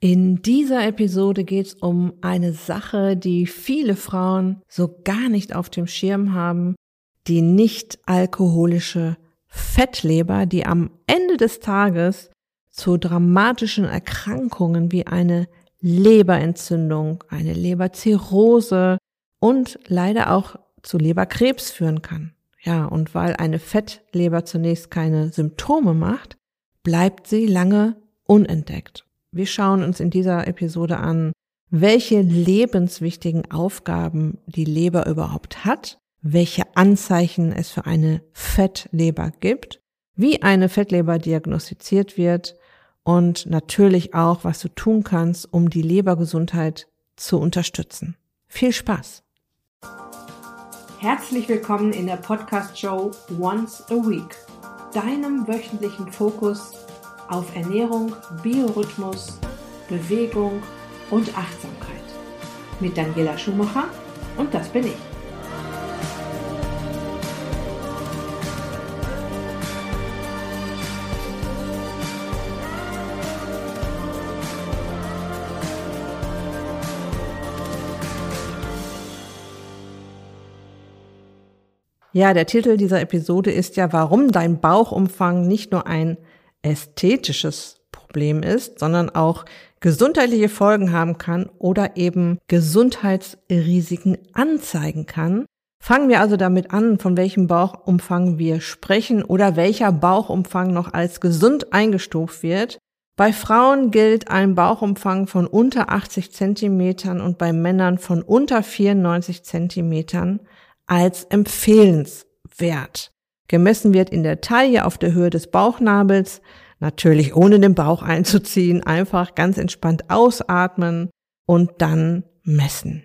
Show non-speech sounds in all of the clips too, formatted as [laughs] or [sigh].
In dieser Episode geht es um eine Sache, die viele Frauen so gar nicht auf dem Schirm haben, die nicht alkoholische Fettleber, die am Ende des Tages zu dramatischen Erkrankungen wie eine Leberentzündung, eine Leberzirrhose und leider auch zu Leberkrebs führen kann. Ja, und weil eine Fettleber zunächst keine Symptome macht, bleibt sie lange unentdeckt. Wir schauen uns in dieser Episode an, welche lebenswichtigen Aufgaben die Leber überhaupt hat, welche Anzeichen es für eine Fettleber gibt, wie eine Fettleber diagnostiziert wird und natürlich auch, was du tun kannst, um die Lebergesundheit zu unterstützen. Viel Spaß! Herzlich willkommen in der Podcast-Show Once a Week, deinem wöchentlichen Fokus auf Ernährung, Biorhythmus, Bewegung und Achtsamkeit. Mit Daniela Schumacher und das bin ich. Ja, der Titel dieser Episode ist ja, warum dein Bauchumfang nicht nur ein ästhetisches Problem ist, sondern auch gesundheitliche Folgen haben kann oder eben Gesundheitsrisiken anzeigen kann. Fangen wir also damit an, von welchem Bauchumfang wir sprechen oder welcher Bauchumfang noch als gesund eingestuft wird. Bei Frauen gilt ein Bauchumfang von unter 80 Zentimetern und bei Männern von unter 94 Zentimetern als empfehlenswert. Gemessen wird in der Taille auf der Höhe des Bauchnabels, natürlich ohne den Bauch einzuziehen, einfach ganz entspannt ausatmen und dann messen.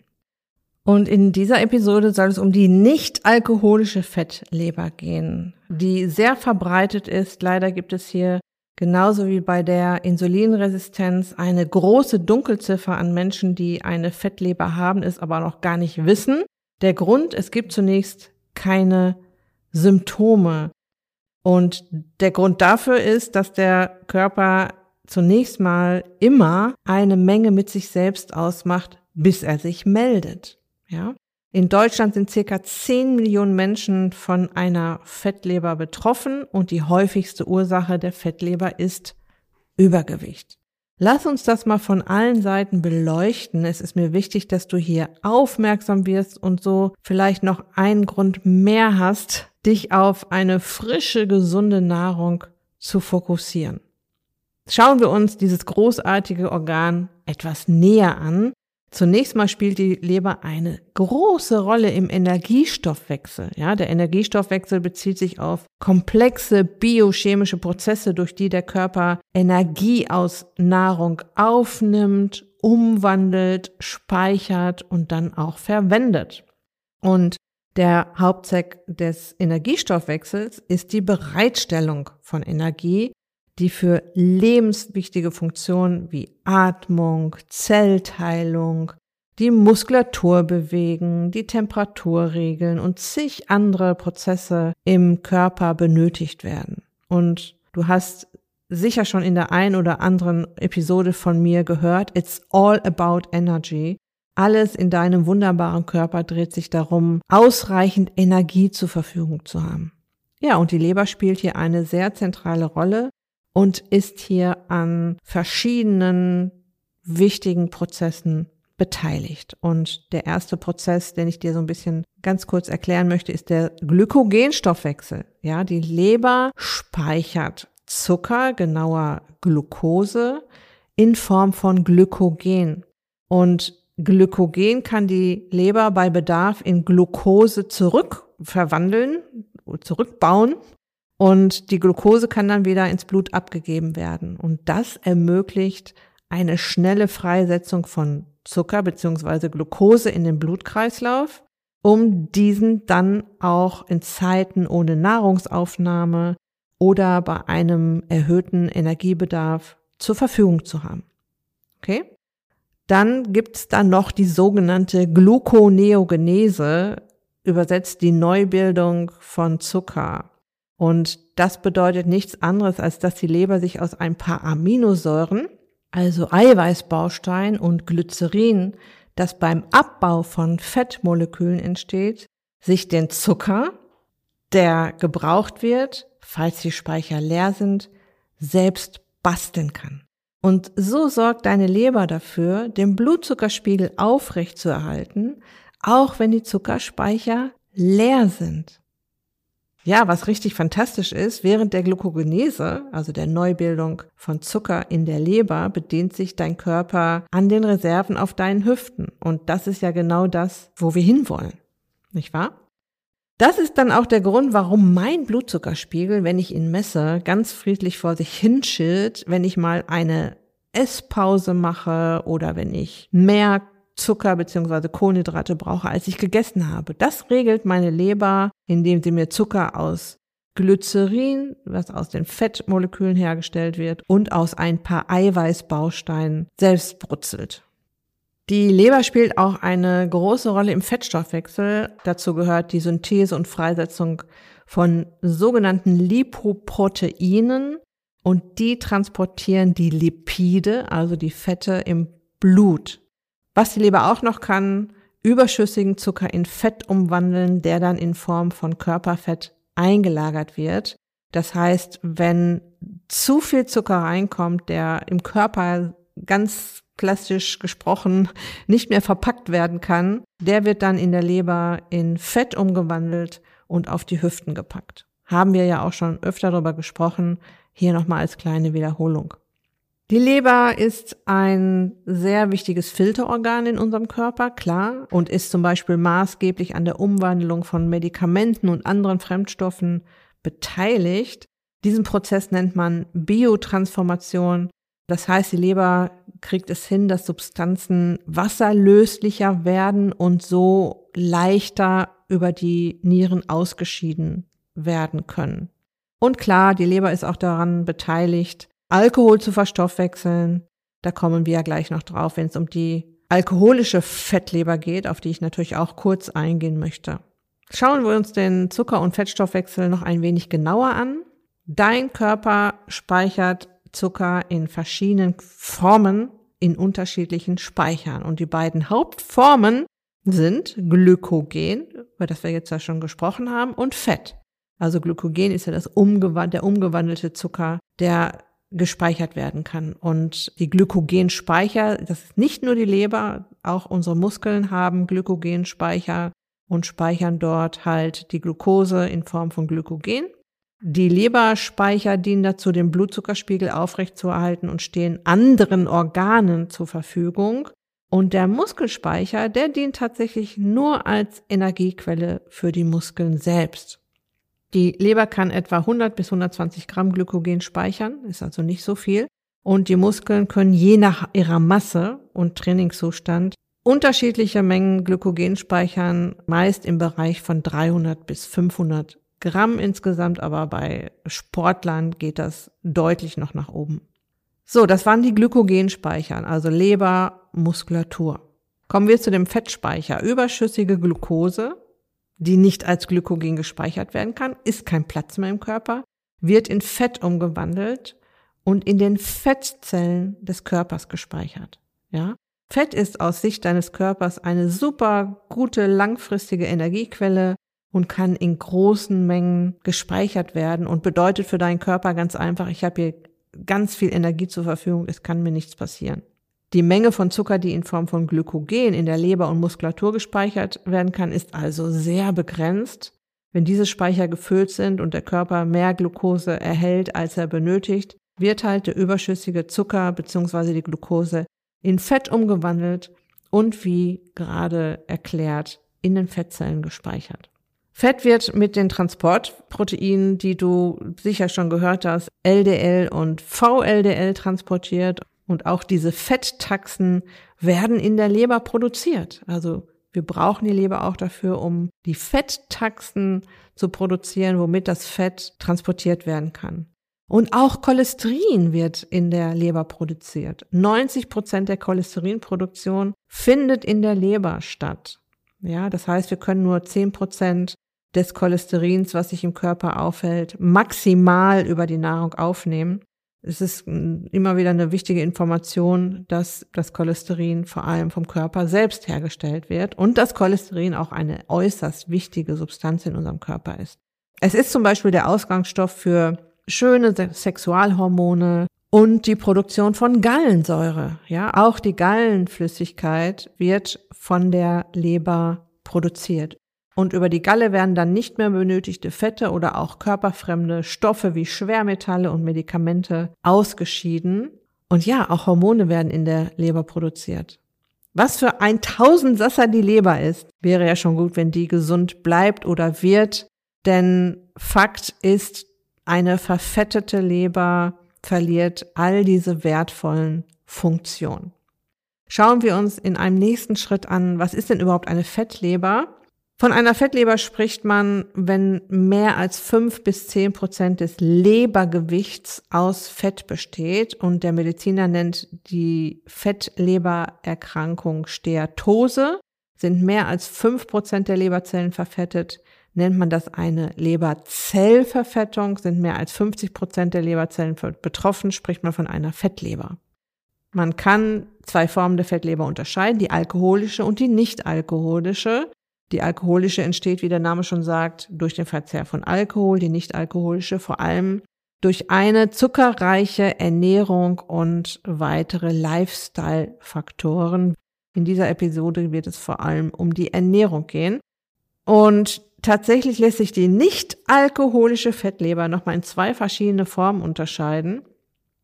Und in dieser Episode soll es um die nicht alkoholische Fettleber gehen, die sehr verbreitet ist. Leider gibt es hier genauso wie bei der Insulinresistenz eine große Dunkelziffer an Menschen, die eine Fettleber haben, es aber noch gar nicht wissen. Der Grund, es gibt zunächst keine Symptome. Und der Grund dafür ist, dass der Körper zunächst mal immer eine Menge mit sich selbst ausmacht, bis er sich meldet. Ja? In Deutschland sind circa 10 Millionen Menschen von einer Fettleber betroffen und die häufigste Ursache der Fettleber ist Übergewicht. Lass uns das mal von allen Seiten beleuchten. Es ist mir wichtig, dass du hier aufmerksam wirst und so vielleicht noch einen Grund mehr hast, dich auf eine frische, gesunde Nahrung zu fokussieren. Schauen wir uns dieses großartige Organ etwas näher an Zunächst mal spielt die Leber eine große Rolle im Energiestoffwechsel. Ja, der Energiestoffwechsel bezieht sich auf komplexe biochemische Prozesse, durch die der Körper Energie aus Nahrung aufnimmt, umwandelt, speichert und dann auch verwendet. Und der Hauptzweck des Energiestoffwechsels ist die Bereitstellung von Energie die für lebenswichtige Funktionen wie Atmung, Zellteilung, die Muskulatur bewegen, die Temperatur regeln und zig andere Prozesse im Körper benötigt werden. Und du hast sicher schon in der ein oder anderen Episode von mir gehört, it's all about energy. Alles in deinem wunderbaren Körper dreht sich darum, ausreichend Energie zur Verfügung zu haben. Ja, und die Leber spielt hier eine sehr zentrale Rolle, und ist hier an verschiedenen wichtigen Prozessen beteiligt. Und der erste Prozess, den ich dir so ein bisschen ganz kurz erklären möchte, ist der Glykogenstoffwechsel. Ja, die Leber speichert Zucker, genauer Glucose, in Form von Glykogen. Und Glykogen kann die Leber bei Bedarf in Glucose zurückverwandeln, zurückbauen und die Glucose kann dann wieder ins Blut abgegeben werden. Und das ermöglicht eine schnelle Freisetzung von Zucker beziehungsweise Glucose in den Blutkreislauf, um diesen dann auch in Zeiten ohne Nahrungsaufnahme oder bei einem erhöhten Energiebedarf zur Verfügung zu haben. Okay? Dann gibt's dann noch die sogenannte Gluconeogenese, übersetzt die Neubildung von Zucker. Und das bedeutet nichts anderes, als dass die Leber sich aus ein paar Aminosäuren, also Eiweißbaustein und Glycerin, das beim Abbau von Fettmolekülen entsteht, sich den Zucker, der gebraucht wird, falls die Speicher leer sind, selbst basteln kann. Und so sorgt deine Leber dafür, den Blutzuckerspiegel aufrecht zu erhalten, auch wenn die Zuckerspeicher leer sind. Ja, was richtig fantastisch ist, während der Glucogenese, also der Neubildung von Zucker in der Leber, bedient sich dein Körper an den Reserven auf deinen Hüften. Und das ist ja genau das, wo wir hinwollen. Nicht wahr? Das ist dann auch der Grund, warum mein Blutzuckerspiegel, wenn ich ihn messe, ganz friedlich vor sich hinschillt, wenn ich mal eine Esspause mache oder wenn ich mehr Zucker bzw. Kohlenhydrate brauche, als ich gegessen habe. Das regelt meine Leber, indem sie mir Zucker aus Glycerin, was aus den Fettmolekülen hergestellt wird, und aus ein paar Eiweißbausteinen selbst brutzelt. Die Leber spielt auch eine große Rolle im Fettstoffwechsel. Dazu gehört die Synthese und Freisetzung von sogenannten Lipoproteinen und die transportieren die Lipide, also die Fette im Blut. Was die Leber auch noch kann, überschüssigen Zucker in Fett umwandeln, der dann in Form von Körperfett eingelagert wird. Das heißt, wenn zu viel Zucker reinkommt, der im Körper ganz klassisch gesprochen nicht mehr verpackt werden kann, der wird dann in der Leber in Fett umgewandelt und auf die Hüften gepackt. Haben wir ja auch schon öfter darüber gesprochen, hier nochmal als kleine Wiederholung. Die Leber ist ein sehr wichtiges Filterorgan in unserem Körper, klar, und ist zum Beispiel maßgeblich an der Umwandlung von Medikamenten und anderen Fremdstoffen beteiligt. Diesen Prozess nennt man Biotransformation. Das heißt, die Leber kriegt es hin, dass Substanzen wasserlöslicher werden und so leichter über die Nieren ausgeschieden werden können. Und klar, die Leber ist auch daran beteiligt, Alkohol zu verstoffwechseln. Da kommen wir ja gleich noch drauf, wenn es um die alkoholische Fettleber geht, auf die ich natürlich auch kurz eingehen möchte. Schauen wir uns den Zucker- und Fettstoffwechsel noch ein wenig genauer an. Dein Körper speichert Zucker in verschiedenen Formen in unterschiedlichen Speichern. Und die beiden Hauptformen sind Glykogen, über das wir jetzt ja schon gesprochen haben, und Fett. Also Glykogen ist ja das umgewand der umgewandelte Zucker, der gespeichert werden kann. Und die Glykogenspeicher, das ist nicht nur die Leber, auch unsere Muskeln haben Glykogenspeicher und speichern dort halt die Glucose in Form von Glykogen. Die Leberspeicher dienen dazu, den Blutzuckerspiegel aufrechtzuerhalten und stehen anderen Organen zur Verfügung. Und der Muskelspeicher, der dient tatsächlich nur als Energiequelle für die Muskeln selbst. Die Leber kann etwa 100 bis 120 Gramm Glykogen speichern, ist also nicht so viel. Und die Muskeln können je nach ihrer Masse und Trainingszustand unterschiedliche Mengen Glykogen speichern, meist im Bereich von 300 bis 500 Gramm insgesamt, aber bei Sportlern geht das deutlich noch nach oben. So, das waren die Glykogenspeichern, also Leber, Muskulatur. Kommen wir zu dem Fettspeicher. Überschüssige Glucose die nicht als Glykogen gespeichert werden kann, ist kein Platz mehr im Körper, wird in Fett umgewandelt und in den Fettzellen des Körpers gespeichert. Ja? Fett ist aus Sicht deines Körpers eine super gute langfristige Energiequelle und kann in großen Mengen gespeichert werden und bedeutet für deinen Körper ganz einfach, ich habe hier ganz viel Energie zur Verfügung, es kann mir nichts passieren. Die Menge von Zucker, die in Form von Glykogen in der Leber und Muskulatur gespeichert werden kann, ist also sehr begrenzt. Wenn diese Speicher gefüllt sind und der Körper mehr Glucose erhält, als er benötigt, wird halt der überschüssige Zucker bzw. die Glucose in Fett umgewandelt und wie gerade erklärt in den Fettzellen gespeichert. Fett wird mit den Transportproteinen, die du sicher schon gehört hast, LDL und VLDL transportiert und auch diese Fetttaxen werden in der Leber produziert. Also wir brauchen die Leber auch dafür, um die Fetttaxen zu produzieren, womit das Fett transportiert werden kann. Und auch Cholesterin wird in der Leber produziert. 90 Prozent der Cholesterinproduktion findet in der Leber statt. Ja, das heißt, wir können nur 10 Prozent des Cholesterins, was sich im Körper aufhält, maximal über die Nahrung aufnehmen. Es ist immer wieder eine wichtige Information, dass das Cholesterin vor allem vom Körper selbst hergestellt wird und dass Cholesterin auch eine äußerst wichtige Substanz in unserem Körper ist. Es ist zum Beispiel der Ausgangsstoff für schöne Sexualhormone und die Produktion von Gallensäure. Ja, auch die Gallenflüssigkeit wird von der Leber produziert. Und über die Galle werden dann nicht mehr benötigte Fette oder auch körperfremde Stoffe wie Schwermetalle und Medikamente ausgeschieden. Und ja, auch Hormone werden in der Leber produziert. Was für ein Tausendsasser die Leber ist, wäre ja schon gut, wenn die gesund bleibt oder wird. Denn Fakt ist, eine verfettete Leber verliert all diese wertvollen Funktionen. Schauen wir uns in einem nächsten Schritt an, was ist denn überhaupt eine Fettleber? Von einer Fettleber spricht man, wenn mehr als fünf bis zehn Prozent des Lebergewichts aus Fett besteht und der Mediziner nennt die Fettlebererkrankung Steatose. Sind mehr als fünf Prozent der Leberzellen verfettet, nennt man das eine Leberzellverfettung. Sind mehr als 50 Prozent der Leberzellen betroffen, spricht man von einer Fettleber. Man kann zwei Formen der Fettleber unterscheiden, die alkoholische und die nicht alkoholische. Die alkoholische entsteht, wie der Name schon sagt, durch den Verzehr von Alkohol, die nicht alkoholische vor allem durch eine zuckerreiche Ernährung und weitere Lifestyle-Faktoren. In dieser Episode wird es vor allem um die Ernährung gehen. Und tatsächlich lässt sich die nicht alkoholische Fettleber nochmal in zwei verschiedene Formen unterscheiden.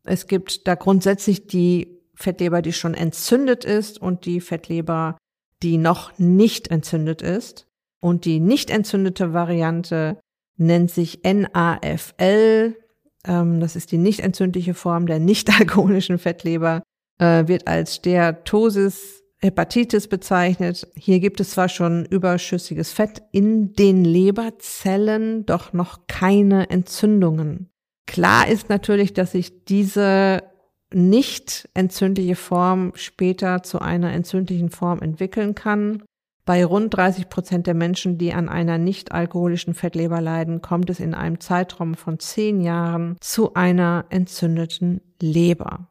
Es gibt da grundsätzlich die Fettleber, die schon entzündet ist und die Fettleber, die noch nicht entzündet ist. Und die nicht entzündete Variante nennt sich NAFL. Ähm, das ist die nicht entzündliche Form der nicht [laughs] alkoholischen Fettleber, äh, wird als Steatosis Hepatitis bezeichnet. Hier gibt es zwar schon überschüssiges Fett in den Leberzellen, doch noch keine Entzündungen. Klar ist natürlich, dass sich diese nicht entzündliche Form später zu einer entzündlichen Form entwickeln kann. Bei rund 30 Prozent der Menschen, die an einer nicht alkoholischen Fettleber leiden, kommt es in einem Zeitraum von zehn Jahren zu einer entzündeten Leber.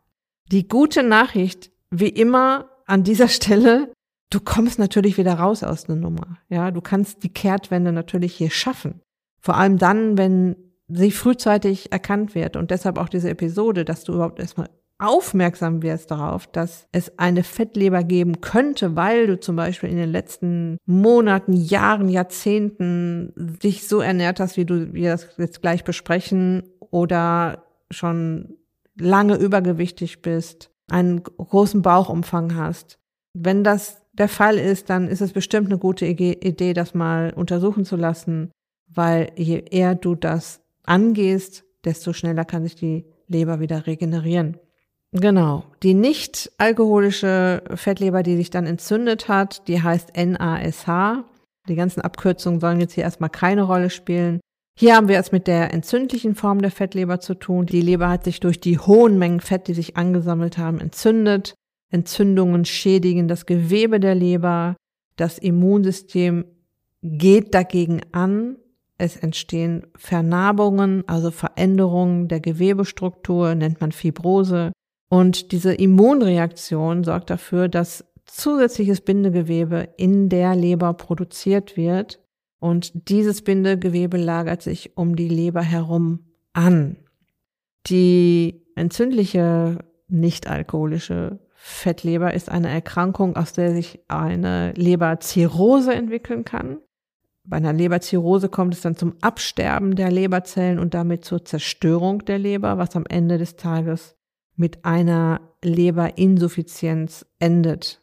Die gute Nachricht, wie immer an dieser [laughs] Stelle, du kommst natürlich wieder raus aus der Nummer. Ja, du kannst die Kehrtwende natürlich hier schaffen. Vor allem dann, wenn sie frühzeitig erkannt wird und deshalb auch diese Episode, dass du überhaupt erstmal aufmerksam wirst darauf, dass es eine Fettleber geben könnte, weil du zum Beispiel in den letzten Monaten, Jahren, Jahrzehnten dich so ernährt hast, wie du wir das jetzt gleich besprechen, oder schon lange übergewichtig bist, einen großen Bauchumfang hast. Wenn das der Fall ist, dann ist es bestimmt eine gute Idee, das mal untersuchen zu lassen, weil je eher du das angehst, desto schneller kann sich die Leber wieder regenerieren. Genau. Die nicht alkoholische Fettleber, die sich dann entzündet hat, die heißt NASH. Die ganzen Abkürzungen sollen jetzt hier erstmal keine Rolle spielen. Hier haben wir es mit der entzündlichen Form der Fettleber zu tun. Die Leber hat sich durch die hohen Mengen Fett, die sich angesammelt haben, entzündet. Entzündungen schädigen das Gewebe der Leber. Das Immunsystem geht dagegen an. Es entstehen Vernarbungen, also Veränderungen der Gewebestruktur, nennt man Fibrose. Und diese Immunreaktion sorgt dafür, dass zusätzliches Bindegewebe in der Leber produziert wird und dieses Bindegewebe lagert sich um die Leber herum an. Die entzündliche nicht-alkoholische Fettleber ist eine Erkrankung, aus der sich eine Leberzirrhose entwickeln kann. Bei einer Leberzirrhose kommt es dann zum Absterben der Leberzellen und damit zur Zerstörung der Leber, was am Ende des Tages mit einer Leberinsuffizienz endet.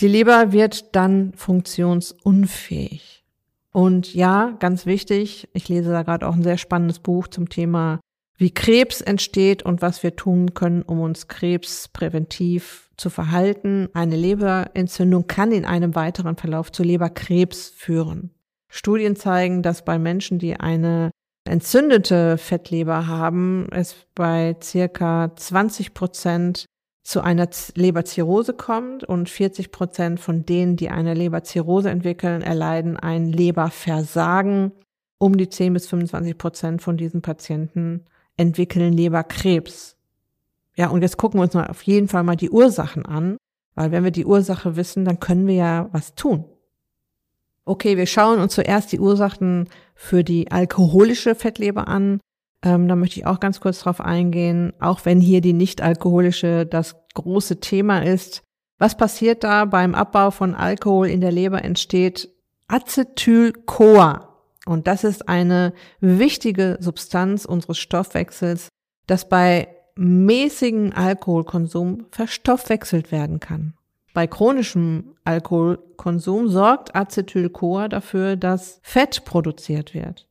Die Leber wird dann funktionsunfähig. Und ja, ganz wichtig, ich lese da gerade auch ein sehr spannendes Buch zum Thema, wie Krebs entsteht und was wir tun können, um uns Krebs präventiv zu verhalten. Eine Leberentzündung kann in einem weiteren Verlauf zu Leberkrebs führen. Studien zeigen, dass bei Menschen, die eine entzündete Fettleber haben, es bei circa 20 Prozent zu einer Leberzirrhose kommt und 40 Prozent von denen, die eine Leberzirrhose entwickeln, erleiden ein Leberversagen. Um die 10 bis 25 Prozent von diesen Patienten entwickeln Leberkrebs. Ja, und jetzt gucken wir uns mal auf jeden Fall mal die Ursachen an, weil wenn wir die Ursache wissen, dann können wir ja was tun. Okay, wir schauen uns zuerst die Ursachen für die alkoholische Fettleber an. Ähm, da möchte ich auch ganz kurz drauf eingehen, auch wenn hier die nicht alkoholische das große Thema ist. Was passiert da beim Abbau von Alkohol in der Leber entsteht Acetyl-CoA. Und das ist eine wichtige Substanz unseres Stoffwechsels, das bei mäßigem Alkoholkonsum verstoffwechselt werden kann. Bei chronischem Alkoholkonsum sorgt Acetyl-CoA dafür, dass Fett produziert wird.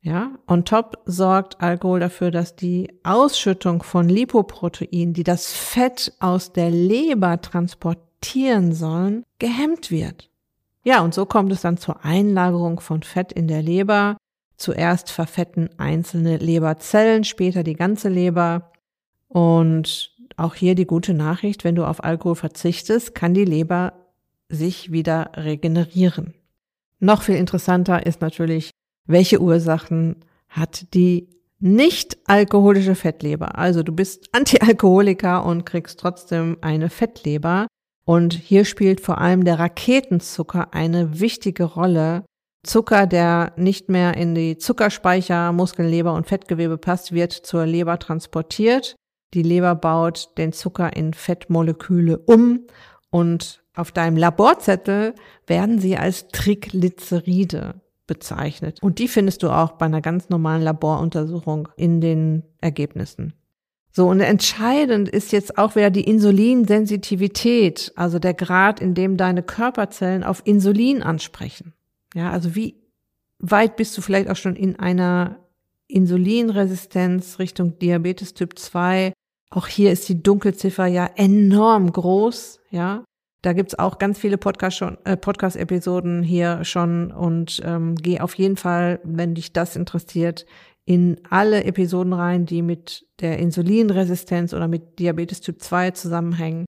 Ja, on top sorgt Alkohol dafür, dass die Ausschüttung von Lipoproteinen, die das Fett aus der Leber transportieren sollen, gehemmt wird. Ja, und so kommt es dann zur Einlagerung von Fett in der Leber. Zuerst verfetten einzelne Leberzellen, später die ganze Leber. Und auch hier die gute Nachricht, wenn du auf Alkohol verzichtest, kann die Leber sich wieder regenerieren. Noch viel interessanter ist natürlich, welche Ursachen hat die nicht alkoholische Fettleber. Also du bist [laughs] Antialkoholiker und kriegst trotzdem eine Fettleber. Und hier spielt vor allem der Raketenzucker eine wichtige Rolle. Zucker, der nicht mehr in die Zuckerspeicher, Muskeln, Leber und Fettgewebe passt, wird zur Leber transportiert die Leber baut den Zucker in Fettmoleküle um und auf deinem Laborzettel werden sie als Triglyceride bezeichnet. Und die findest du auch bei einer ganz normalen Laboruntersuchung in den Ergebnissen. So, und entscheidend ist jetzt auch wieder die Insulinsensitivität, also der Grad, in dem deine Körperzellen auf Insulin ansprechen. Ja, also wie weit bist du vielleicht auch schon in einer Insulinresistenz Richtung Diabetes Typ 2 auch hier ist die Dunkelziffer ja enorm groß, ja. Da gibt's auch ganz viele Podcast-Episoden äh, Podcast hier schon und ähm, geh auf jeden Fall, wenn dich das interessiert, in alle Episoden rein, die mit der Insulinresistenz oder mit Diabetes Typ 2 zusammenhängen.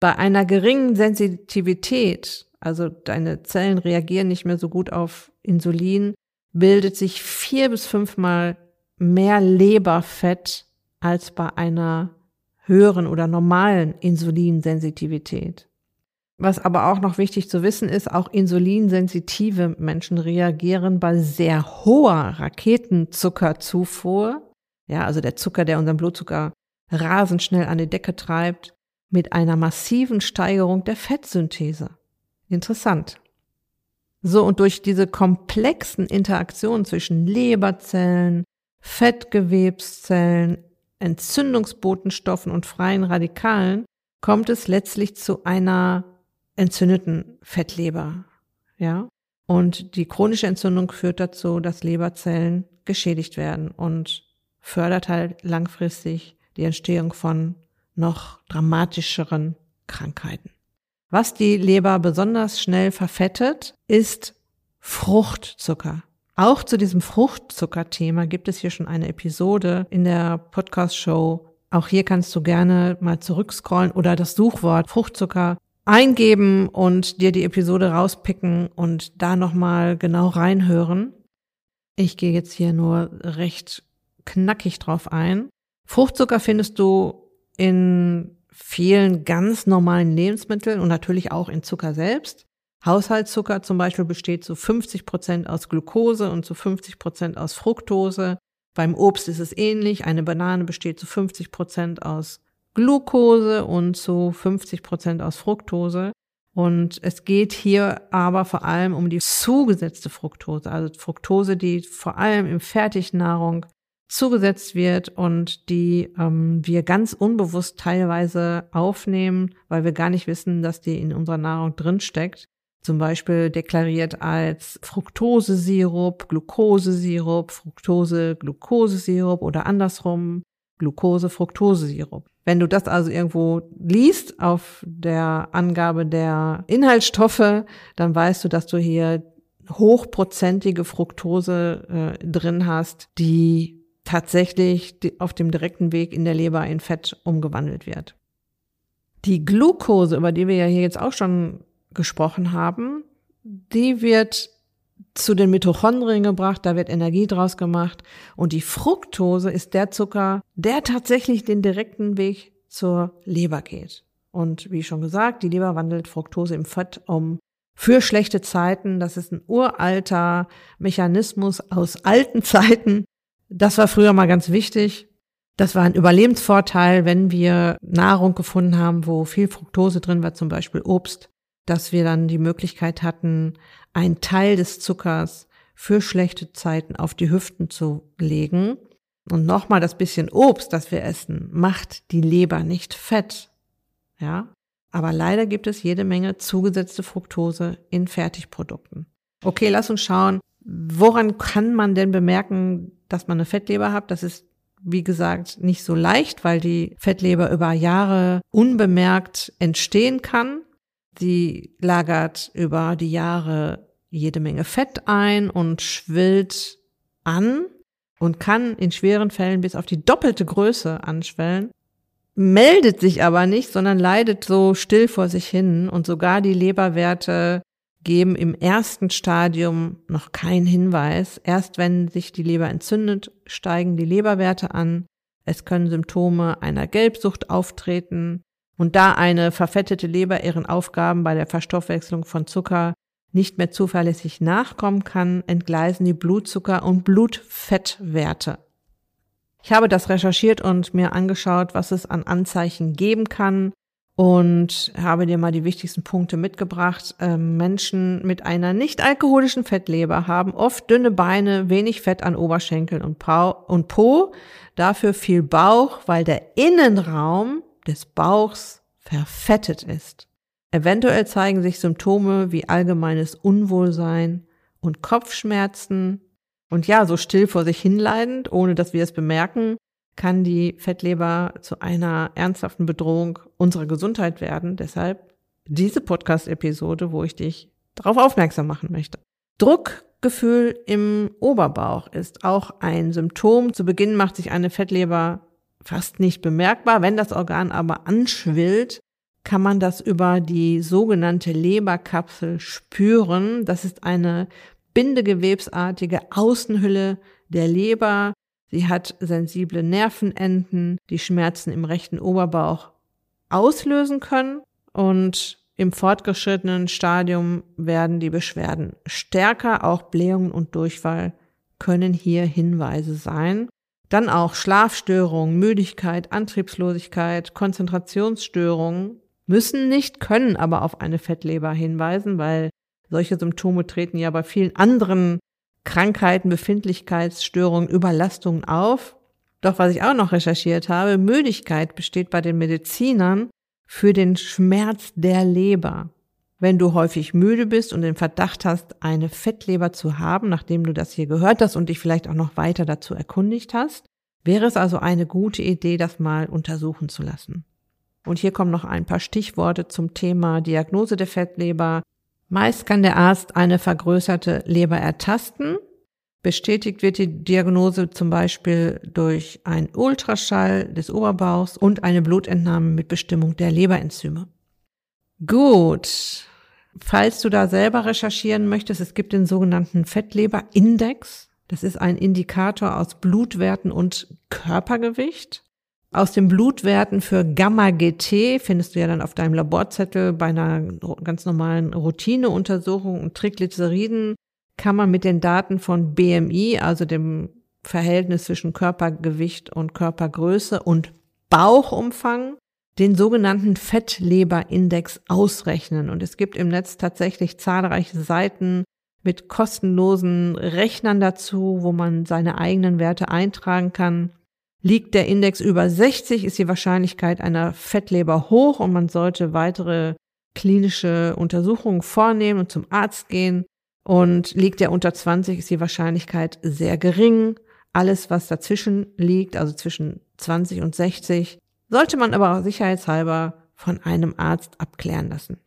Bei einer geringen Sensitivität, also deine Zellen reagieren nicht mehr so gut auf Insulin, bildet sich vier bis fünfmal mehr Leberfett als bei einer höheren oder normalen Insulinsensitivität. Was aber auch noch wichtig zu wissen ist, auch insulinsensitive Menschen reagieren bei sehr hoher Raketenzuckerzufuhr, ja, also der Zucker, der unseren Blutzucker rasend schnell an die Decke treibt, mit einer massiven Steigerung der Fettsynthese. Interessant. So, und durch diese komplexen Interaktionen zwischen Leberzellen, Fettgewebszellen, Entzündungsbotenstoffen und freien Radikalen kommt es letztlich zu einer entzündeten Fettleber. Ja. Und die chronische Entzündung führt dazu, dass Leberzellen geschädigt werden und fördert halt langfristig die Entstehung von noch dramatischeren Krankheiten. Was die Leber besonders schnell verfettet, ist Fruchtzucker. Auch zu diesem Fruchtzuckerthema gibt es hier schon eine Episode in der Podcast-Show. Auch hier kannst du gerne mal zurückscrollen oder das Suchwort Fruchtzucker eingeben und dir die Episode rauspicken und da nochmal genau reinhören. Ich gehe jetzt hier nur recht knackig drauf ein. Fruchtzucker findest du in vielen ganz normalen Lebensmitteln und natürlich auch in Zucker selbst. Haushaltszucker zum Beispiel besteht zu 50 Prozent aus Glucose und zu 50 Prozent aus Fructose. Beim Obst ist es ähnlich. Eine Banane besteht zu 50 Prozent aus Glucose und zu 50 Prozent aus Fructose. Und es geht hier aber vor allem um die zugesetzte Fructose, also Fructose, die vor allem im Fertignahrung zugesetzt wird und die ähm, wir ganz unbewusst teilweise aufnehmen, weil wir gar nicht wissen, dass die in unserer Nahrung drinsteckt zum Beispiel deklariert als Fructosesirup, Glukosesirup, Fructose-Glukosesirup oder andersrum Glucose-Fructosesirup. Wenn du das also irgendwo liest auf der Angabe der Inhaltsstoffe, dann weißt du, dass du hier hochprozentige Fructose äh, drin hast, die tatsächlich auf dem direkten Weg in der Leber in Fett umgewandelt wird. Die Glucose, über die wir ja hier jetzt auch schon gesprochen haben, die wird zu den Mitochondrien gebracht, da wird Energie draus gemacht und die Fructose ist der Zucker, der tatsächlich den direkten Weg zur Leber geht. Und wie schon gesagt, die Leber wandelt Fructose im Fett um für schlechte Zeiten. Das ist ein uralter Mechanismus aus alten Zeiten. Das war früher mal ganz wichtig. Das war ein Überlebensvorteil, wenn wir Nahrung gefunden haben, wo viel Fructose drin war, zum Beispiel Obst, dass wir dann die Möglichkeit hatten, einen Teil des Zuckers für schlechte Zeiten auf die Hüften zu legen. Und nochmal das bisschen Obst, das wir essen, macht die Leber nicht fett. Ja. Aber leider gibt es jede Menge zugesetzte Fructose in Fertigprodukten. Okay, lass uns schauen, woran kann man denn bemerken, dass man eine Fettleber hat? Das ist wie gesagt, nicht so leicht, weil die Fettleber über Jahre unbemerkt entstehen kann. Sie lagert über die Jahre jede Menge Fett ein und schwillt an und kann in schweren Fällen bis auf die doppelte Größe anschwellen, meldet sich aber nicht, sondern leidet so still vor sich hin und sogar die Leberwerte geben im ersten Stadium noch keinen Hinweis. Erst wenn sich die Leber entzündet, steigen die Leberwerte an. Es können Symptome einer Gelbsucht auftreten. Und da eine verfettete Leber ihren Aufgaben bei der Verstoffwechslung von Zucker nicht mehr zuverlässig nachkommen kann, entgleisen die Blutzucker- und Blutfettwerte. Ich habe das recherchiert und mir angeschaut, was es an Anzeichen geben kann und habe dir mal die wichtigsten Punkte mitgebracht. Ähm, Menschen mit einer nicht alkoholischen Fettleber haben oft dünne Beine, wenig Fett an Oberschenkeln und, und Po, dafür viel Bauch, weil der Innenraum des Bauchs verfettet ist. Eventuell zeigen sich Symptome wie allgemeines Unwohlsein und Kopfschmerzen und ja, so still vor sich hinleidend, ohne dass wir es bemerken, kann die Fettleber zu einer ernsthaften Bedrohung unserer Gesundheit werden. Deshalb diese Podcast-Episode, wo ich dich darauf aufmerksam machen möchte. Druckgefühl im Oberbauch ist auch ein Symptom. Zu Beginn macht sich eine Fettleber fast nicht bemerkbar. Wenn das Organ aber anschwillt, kann man das über die sogenannte Leberkapsel spüren. Das ist eine bindegewebsartige Außenhülle der Leber, Sie hat sensible Nervenenden, die Schmerzen im rechten Oberbauch auslösen können und im fortgeschrittenen Stadium werden die Beschwerden stärker, auch Blähungen und Durchfall können hier Hinweise sein. Dann auch Schlafstörungen, Müdigkeit, Antriebslosigkeit, Konzentrationsstörungen müssen nicht, können aber auf eine Fettleber hinweisen, weil solche Symptome treten ja bei vielen anderen Krankheiten, Befindlichkeitsstörungen, Überlastungen auf. Doch was ich auch noch recherchiert habe, Müdigkeit besteht bei den Medizinern für den Schmerz der Leber. Wenn du häufig müde bist und den Verdacht hast, eine Fettleber zu haben, nachdem du das hier gehört hast und dich vielleicht auch noch weiter dazu erkundigt hast, wäre es also eine gute Idee, das mal untersuchen zu lassen. Und hier kommen noch ein paar Stichworte zum Thema Diagnose der Fettleber, Meist kann der Arzt eine vergrößerte Leber ertasten. Bestätigt wird die Diagnose zum Beispiel durch einen Ultraschall des Oberbauchs und eine Blutentnahme mit Bestimmung der Leberenzyme. Gut. Falls du da selber recherchieren möchtest, es gibt den sogenannten Fettleberindex. Das ist ein Indikator aus Blutwerten und Körpergewicht. Aus den Blutwerten für Gamma-GT findest du ja dann auf deinem Laborzettel bei einer ganz normalen Routineuntersuchung und Triglyceriden kann man mit den Daten von BMI, also dem Verhältnis zwischen Körpergewicht und Körpergröße und Bauchumfang, den sogenannten Fettleberindex ausrechnen. Und es gibt im Netz tatsächlich zahlreiche Seiten mit kostenlosen Rechnern dazu, wo man seine eigenen Werte eintragen kann. Liegt der Index über 60, ist die Wahrscheinlichkeit einer Fettleber hoch und man sollte weitere klinische Untersuchungen vornehmen und zum Arzt gehen. Und liegt er unter 20, ist die Wahrscheinlichkeit sehr gering. Alles, was dazwischen liegt, also zwischen 20 und 60, sollte man aber sicherheitshalber von einem Arzt abklären lassen.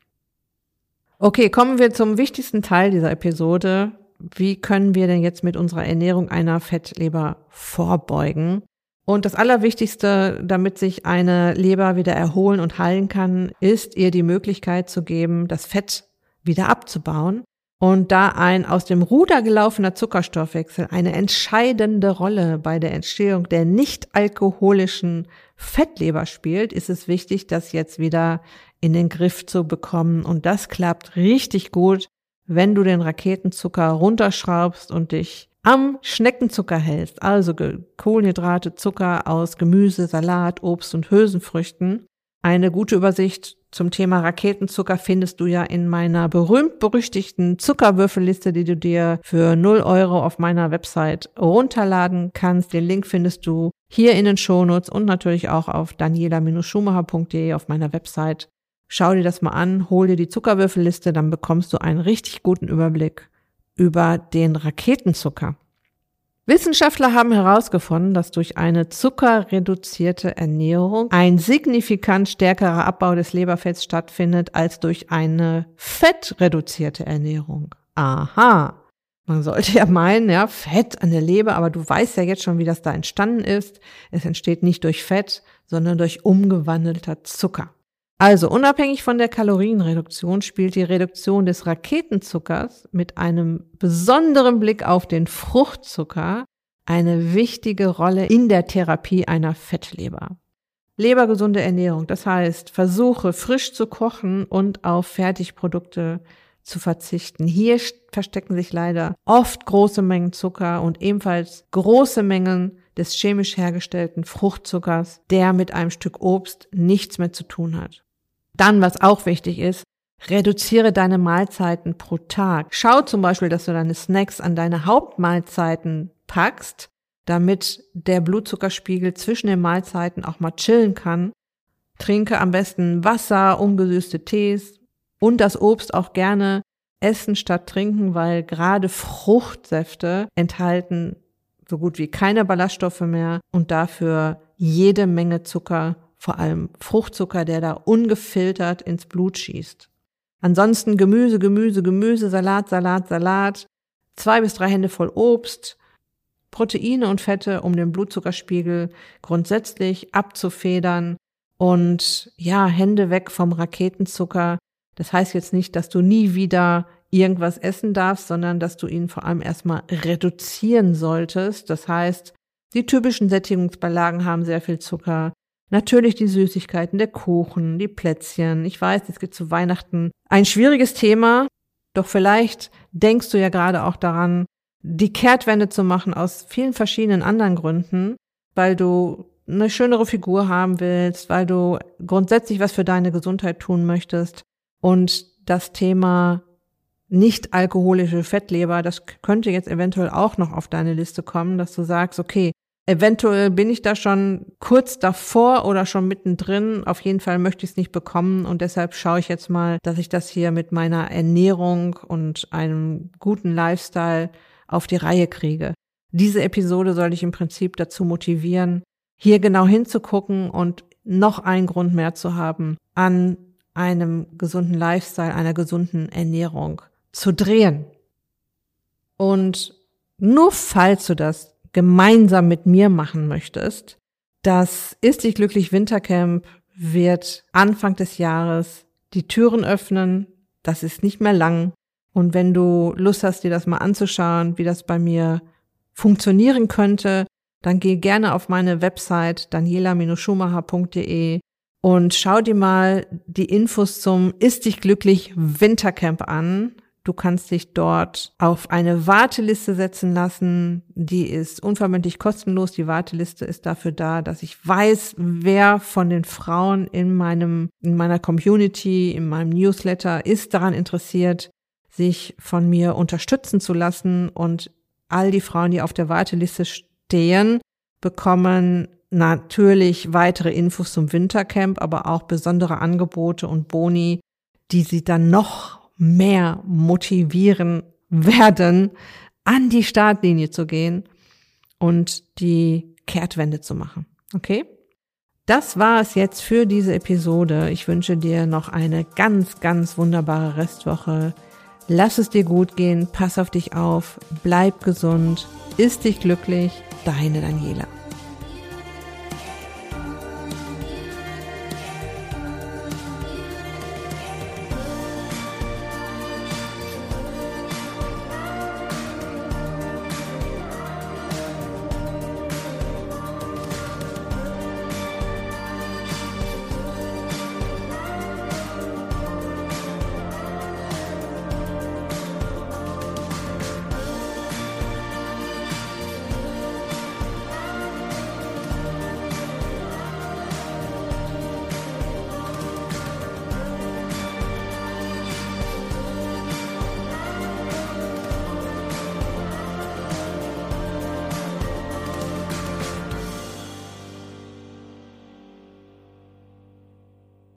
Okay, kommen wir zum wichtigsten Teil dieser Episode. Wie können wir denn jetzt mit unserer Ernährung einer Fettleber vorbeugen? Und das Allerwichtigste, damit sich eine Leber wieder erholen und heilen kann, ist ihr die Möglichkeit zu geben, das Fett wieder abzubauen. Und da ein aus dem Ruder gelaufener Zuckerstoffwechsel eine entscheidende Rolle bei der Entstehung der nicht alkoholischen Fettleber spielt, ist es wichtig, das jetzt wieder in den Griff zu bekommen. Und das klappt richtig gut, wenn du den Raketenzucker runterschraubst und dich am Schneckenzucker hältst, also Kohlenhydrate, Zucker aus Gemüse, Salat, Obst und Hülsenfrüchten. Eine gute Übersicht zum Thema Raketenzucker findest du ja in meiner berühmt-berüchtigten Zuckerwürfelliste, die du dir für 0 Euro auf meiner Website runterladen kannst. Den Link findest du hier in den Shownotes und natürlich auch auf daniela-schumacher.de auf meiner Website. Schau dir das mal an, hol dir die Zuckerwürfelliste, dann bekommst du einen richtig guten Überblick über den Raketenzucker. Wissenschaftler haben herausgefunden, dass durch eine zuckerreduzierte Ernährung ein signifikant stärkerer Abbau des Leberfetts stattfindet als durch eine fettreduzierte Ernährung. Aha. Man sollte ja meinen, ja, Fett an der Leber, aber du weißt ja jetzt schon, wie das da entstanden ist. Es entsteht nicht durch Fett, sondern durch umgewandelter Zucker. Also unabhängig von der Kalorienreduktion spielt die Reduktion des Raketenzuckers mit einem besonderen Blick auf den Fruchtzucker eine wichtige Rolle in der Therapie einer Fettleber. Lebergesunde Ernährung, das heißt, versuche frisch zu kochen und auf Fertigprodukte zu verzichten. Hier verstecken sich leider oft große Mengen Zucker und ebenfalls große Mengen des chemisch hergestellten Fruchtzuckers, der mit einem Stück Obst nichts mehr zu tun hat. Dann, was auch wichtig ist, reduziere deine Mahlzeiten pro Tag. Schau zum Beispiel, dass du deine Snacks an deine Hauptmahlzeiten packst, damit der Blutzuckerspiegel zwischen den Mahlzeiten auch mal chillen kann. Trinke am besten Wasser, ungesüßte Tees und das Obst auch gerne essen statt trinken, weil gerade Fruchtsäfte enthalten so gut wie keine Ballaststoffe mehr und dafür jede Menge Zucker vor allem Fruchtzucker, der da ungefiltert ins Blut schießt. Ansonsten Gemüse, Gemüse, Gemüse, Salat, Salat, Salat, zwei bis drei Hände voll Obst, Proteine und Fette, um den Blutzuckerspiegel grundsätzlich abzufedern und ja, Hände weg vom Raketenzucker. Das heißt jetzt nicht, dass du nie wieder irgendwas essen darfst, sondern dass du ihn vor allem erstmal reduzieren solltest. Das heißt, die typischen Sättigungsbeilagen haben sehr viel Zucker. Natürlich die Süßigkeiten, der Kuchen, die Plätzchen. Ich weiß, es gibt zu Weihnachten ein schwieriges Thema, doch vielleicht denkst du ja gerade auch daran, die Kehrtwende zu machen aus vielen verschiedenen anderen Gründen, weil du eine schönere Figur haben willst, weil du grundsätzlich was für deine Gesundheit tun möchtest und das Thema nicht alkoholische Fettleber, das könnte jetzt eventuell auch noch auf deine Liste kommen, dass du sagst, okay, Eventuell bin ich da schon kurz davor oder schon mittendrin. Auf jeden Fall möchte ich es nicht bekommen und deshalb schaue ich jetzt mal, dass ich das hier mit meiner Ernährung und einem guten Lifestyle auf die Reihe kriege. Diese Episode soll ich im Prinzip dazu motivieren, hier genau hinzugucken und noch einen Grund mehr zu haben, an einem gesunden Lifestyle, einer gesunden Ernährung zu drehen. Und nur falls du das gemeinsam mit mir machen möchtest. Das Ist dich glücklich Wintercamp wird Anfang des Jahres die Türen öffnen. Das ist nicht mehr lang. Und wenn du Lust hast, dir das mal anzuschauen, wie das bei mir funktionieren könnte, dann geh gerne auf meine Website daniela-schumacher.de und schau dir mal die Infos zum Ist dich glücklich Wintercamp an. Du kannst dich dort auf eine Warteliste setzen lassen. Die ist unverbindlich kostenlos. Die Warteliste ist dafür da, dass ich weiß, wer von den Frauen in meinem, in meiner Community, in meinem Newsletter ist daran interessiert, sich von mir unterstützen zu lassen. Und all die Frauen, die auf der Warteliste stehen, bekommen natürlich weitere Infos zum Wintercamp, aber auch besondere Angebote und Boni, die sie dann noch mehr motivieren werden, an die Startlinie zu gehen und die Kehrtwende zu machen. Okay? Das war es jetzt für diese Episode. Ich wünsche dir noch eine ganz, ganz wunderbare Restwoche. Lass es dir gut gehen, pass auf dich auf, bleib gesund, ist dich glücklich, deine Daniela.